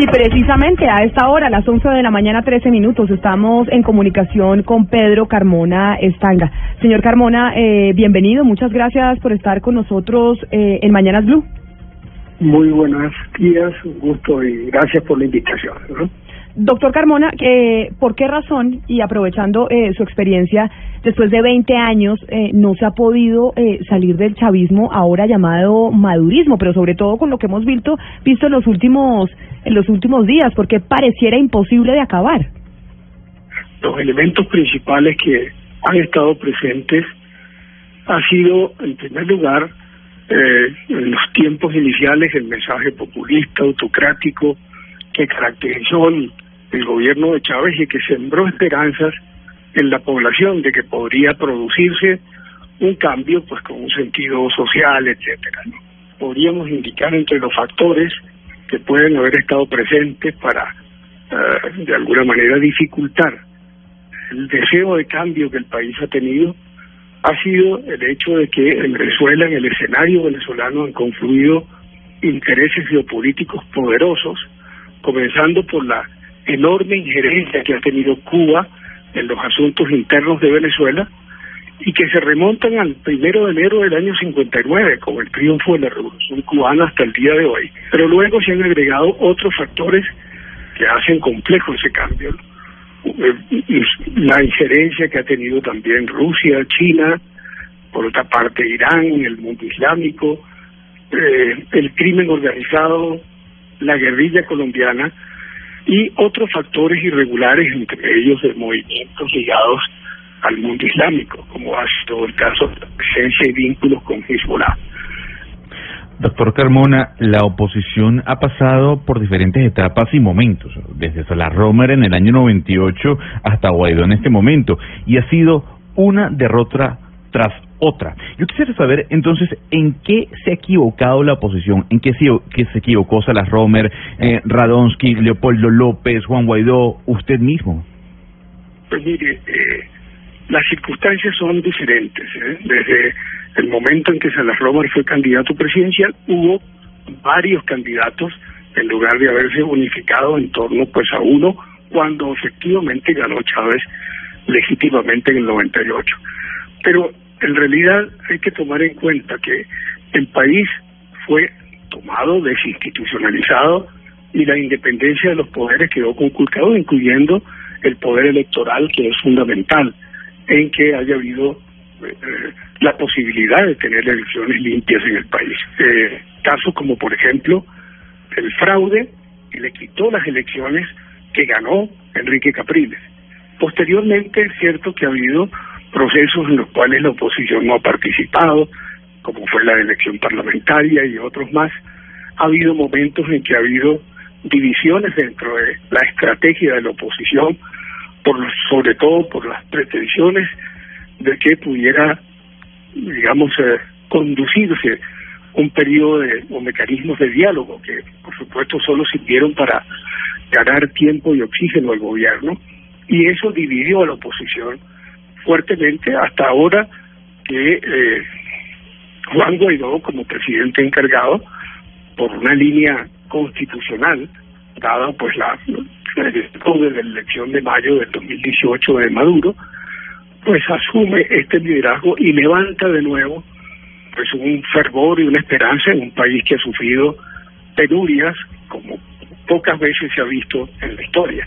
Y precisamente a esta hora, a las 11 de la mañana, 13 minutos, estamos en comunicación con Pedro Carmona Estanga. Señor Carmona, eh, bienvenido. Muchas gracias por estar con nosotros eh, en Mañanas Blue. Muy buenos días, un gusto y gracias por la invitación. Doctor Carmona, eh, ¿por qué razón, y aprovechando eh, su experiencia, después de 20 años eh, no se ha podido eh, salir del chavismo ahora llamado madurismo, pero sobre todo con lo que hemos visto, visto en los últimos en los últimos días, porque pareciera imposible de acabar? Los elementos principales que han estado presentes ha sido, en primer lugar, eh, en los tiempos iniciales, el mensaje populista, autocrático, que caracterizó el, el gobierno de Chávez y que sembró esperanzas en la población de que podría producirse un cambio pues con un sentido social, etcétera. Podríamos indicar entre los factores que pueden haber estado presentes para uh, de alguna manera dificultar el deseo de cambio que el país ha tenido ha sido el hecho de que en Venezuela, en el escenario venezolano, han confluido intereses geopolíticos poderosos, comenzando por la enorme injerencia que ha tenido Cuba en los asuntos internos de Venezuela y que se remontan al primero de enero del año 59 con el triunfo de la revolución cubana hasta el día de hoy. Pero luego se han agregado otros factores que hacen complejo ese cambio. La injerencia que ha tenido también Rusia, China, por otra parte Irán, el mundo islámico, eh, el crimen organizado, la guerrilla colombiana y otros factores irregulares, entre ellos de movimientos ligados al mundo islámico, como ha sido el caso de la presencia y vínculos con Hezbollah. Doctor Carmona, la oposición ha pasado por diferentes etapas y momentos, desde Salah Romer en el año 98 hasta Guaidó en este momento, y ha sido una derrota tras otra. Yo quisiera saber entonces en qué se ha equivocado la oposición, en qué se, equivocó Salah Romer, eh, Radonsky, Leopoldo López, Juan Guaidó, usted mismo. Pues mire, eh, las circunstancias son diferentes. ¿eh? Desde el momento en que Salah Romer fue candidato presidencial, hubo varios candidatos en lugar de haberse unificado en torno pues a uno cuando efectivamente ganó Chávez legítimamente en el 98. Pero en realidad hay que tomar en cuenta que el país fue tomado, desinstitucionalizado y la independencia de los poderes quedó conculcado, incluyendo el poder electoral, que es fundamental en que haya habido eh, la posibilidad de tener elecciones limpias en el país. Eh, casos como, por ejemplo, el fraude que le quitó las elecciones que ganó Enrique Capriles. Posteriormente, es cierto que ha habido procesos en los cuales la oposición no ha participado, como fue la elección parlamentaria y otros más. Ha habido momentos en que ha habido divisiones dentro de la estrategia de la oposición, por sobre todo por las pretensiones de que pudiera, digamos, eh, conducirse un periodo de, o mecanismos de diálogo que, por supuesto, solo sirvieron para ganar tiempo y oxígeno al gobierno, y eso dividió a la oposición fuertemente hasta ahora que eh, Juan Guaidó, como presidente encargado, por una línea constitucional, dada pues la desde la elección de mayo del 2018 de Maduro, pues asume este liderazgo y levanta de nuevo pues un fervor y una esperanza en un país que ha sufrido penurias como pocas veces se ha visto en la historia.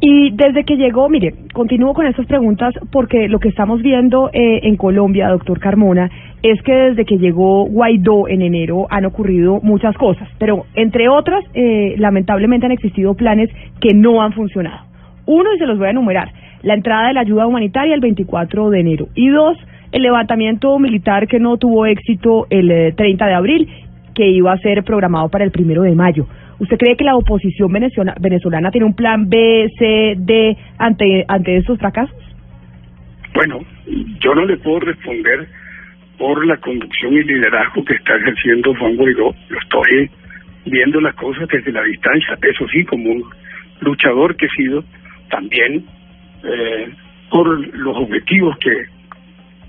Y desde que llegó, mire, continúo con estas preguntas porque lo que estamos viendo eh, en Colombia, doctor Carmona, es que desde que llegó Guaidó en enero han ocurrido muchas cosas, pero entre otras, eh, lamentablemente han existido planes que no han funcionado. Uno, y se los voy a enumerar, la entrada de la ayuda humanitaria el 24 de enero. Y dos, el levantamiento militar que no tuvo éxito el 30 de abril que iba a ser programado para el primero de mayo. ¿Usted cree que la oposición venezolana, venezolana tiene un plan B, C, D ante, ante estos fracasos? Bueno, yo no le puedo responder por la conducción y liderazgo que está ejerciendo Juan Guaidó. Yo estoy viendo las cosas desde la distancia, eso sí, como un luchador que he sido, también eh, por los objetivos que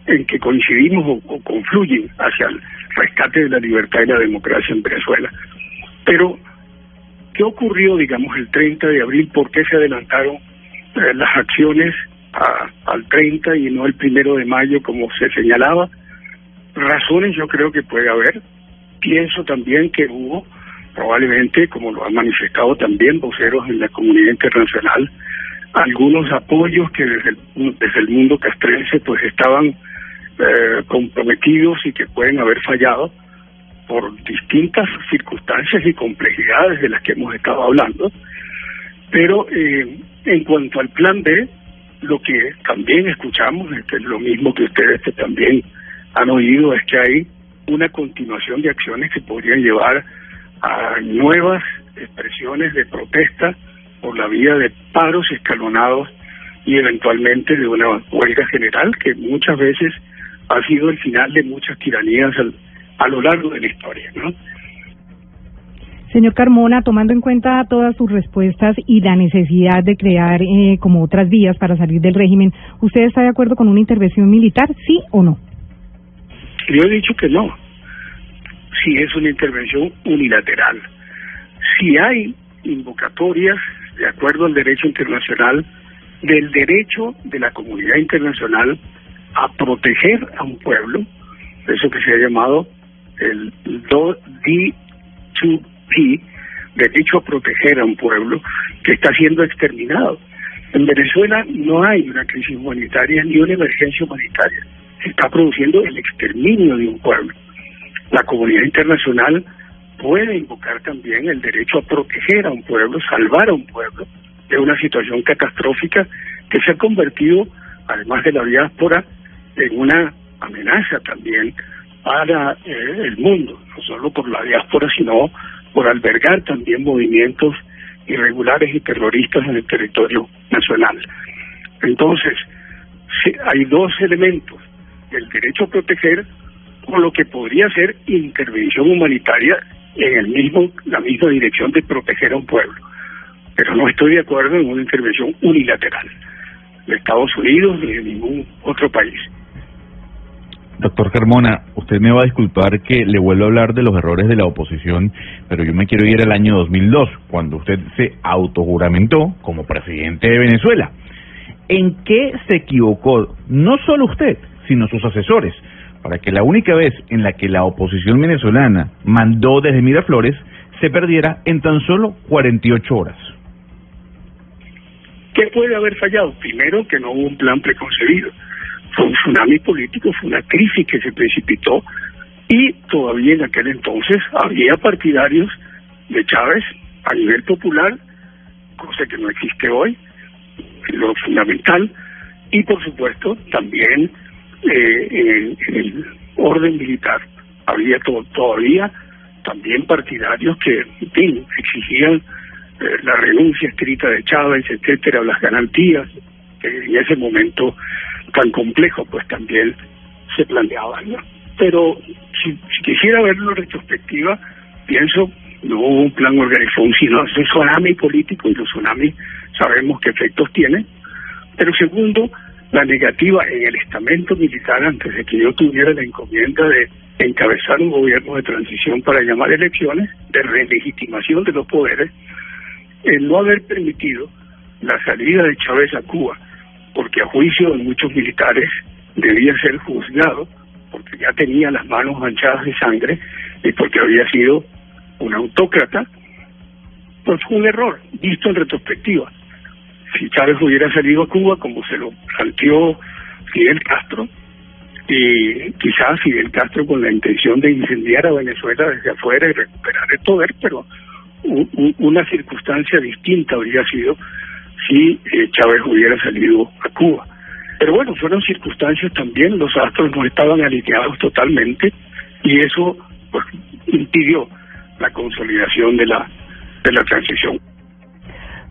en que coincidimos o, o, confluyen hacia el rescate de la libertad y la democracia en Venezuela. Pero, ¿qué ocurrió, digamos, el 30 de abril? ¿Por qué se adelantaron eh, las acciones al 30 y no el primero de mayo, como se señalaba? Razones yo creo que puede haber. Pienso también que hubo, probablemente, como lo han manifestado también voceros en la comunidad internacional, algunos apoyos que desde el, desde el mundo castrense pues estaban eh, comprometidos y que pueden haber fallado por distintas circunstancias y complejidades de las que hemos estado hablando. Pero eh, en cuanto al plan B, lo que también escuchamos, que es lo mismo que ustedes que también han oído, es que hay una continuación de acciones que podrían llevar a nuevas expresiones de protesta por la vía de paros escalonados y eventualmente de una huelga general que muchas veces ha sido el final de muchas tiranías al, a lo largo de la historia, ¿no? Señor Carmona, tomando en cuenta todas sus respuestas y la necesidad de crear eh, como otras vías para salir del régimen, ¿usted está de acuerdo con una intervención militar, sí o no? Yo he dicho que no. Si es una intervención unilateral. Si hay invocatorias de acuerdo al derecho internacional, del derecho de la comunidad internacional a proteger a un pueblo, eso que se ha llamado el D2P, derecho a proteger a un pueblo que está siendo exterminado. En Venezuela no hay una crisis humanitaria ni una emergencia humanitaria. Se está produciendo el exterminio de un pueblo. La comunidad internacional puede invocar también el derecho a proteger a un pueblo, salvar a un pueblo de una situación catastrófica que se ha convertido, además de la diáspora, en una amenaza también para eh, el mundo, no solo por la diáspora, sino por albergar también movimientos irregulares y terroristas en el territorio nacional. Entonces, hay dos elementos, el derecho a proteger o lo que podría ser intervención humanitaria en el mismo la misma dirección de proteger a un pueblo. Pero no estoy de acuerdo en una intervención unilateral de Estados Unidos ni de ningún otro país. Doctor Carmona, usted me va a disculpar que le vuelvo a hablar de los errores de la oposición, pero yo me quiero ir al año 2002, cuando usted se autojuramentó como presidente de Venezuela. ¿En qué se equivocó no solo usted, sino sus asesores? para que la única vez en la que la oposición venezolana mandó desde Miraflores se perdiera en tan solo 48 horas. ¿Qué puede haber fallado? Primero, que no hubo un plan preconcebido. Fue un tsunami político, fue una crisis que se precipitó y todavía en aquel entonces había partidarios de Chávez a nivel popular, cosa que no existe hoy, lo fundamental, y por supuesto también eh, en, el orden militar. Había to todavía también partidarios que exigían eh, la renuncia escrita de Chávez, etcétera, las garantías que en ese momento tan complejo pues también se planteaban. ¿no? Pero si, si quisiera verlo en retrospectiva, pienso no hubo un plan organizado, sino un tsunami político y los tsunamis sabemos qué efectos tienen. Pero segundo, la negativa en el estamento militar antes de que yo tuviera la encomienda de encabezar un gobierno de transición para llamar elecciones, de relegitimación de los poderes, el no haber permitido la salida de Chávez a Cuba, porque a juicio de muchos militares debía ser juzgado, porque ya tenía las manos manchadas de sangre y porque había sido un autócrata, pues fue un error, visto en retrospectiva. Si Chávez hubiera salido a Cuba como se lo planteó Fidel Castro, y quizás Fidel Castro con la intención de incendiar a Venezuela desde afuera y recuperar el poder, pero una circunstancia distinta habría sido si eh, Chávez hubiera salido a Cuba. Pero bueno, fueron circunstancias también, los astros no estaban alineados totalmente y eso pues impidió la consolidación de la de la transición.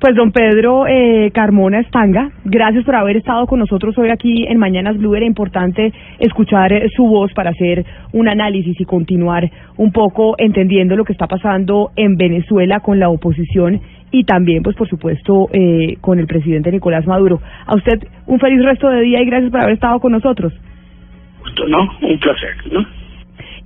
Pues don Pedro eh, Carmona Estanga, gracias por haber estado con nosotros hoy aquí en Mañanas Blue. Era importante escuchar eh, su voz para hacer un análisis y continuar un poco entendiendo lo que está pasando en Venezuela con la oposición y también, pues por supuesto, eh, con el presidente Nicolás Maduro. A usted un feliz resto de día y gracias por haber estado con nosotros. ¿no? Un placer, ¿no?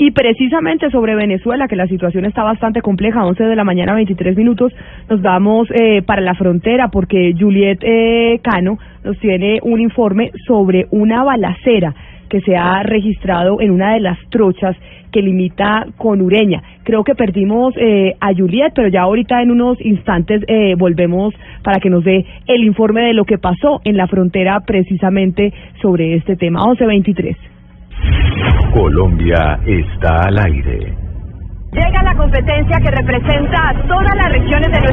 Y precisamente sobre Venezuela, que la situación está bastante compleja, 11 de la mañana, 23 minutos, nos vamos eh, para la frontera porque Juliet eh, Cano nos tiene un informe sobre una balacera que se ha registrado en una de las trochas que limita con Ureña. Creo que perdimos eh, a Juliet, pero ya ahorita en unos instantes eh, volvemos para que nos dé el informe de lo que pasó en la frontera precisamente sobre este tema. 1123. Colombia está al aire. Llega la competencia que representa a todas las regiones de nuestro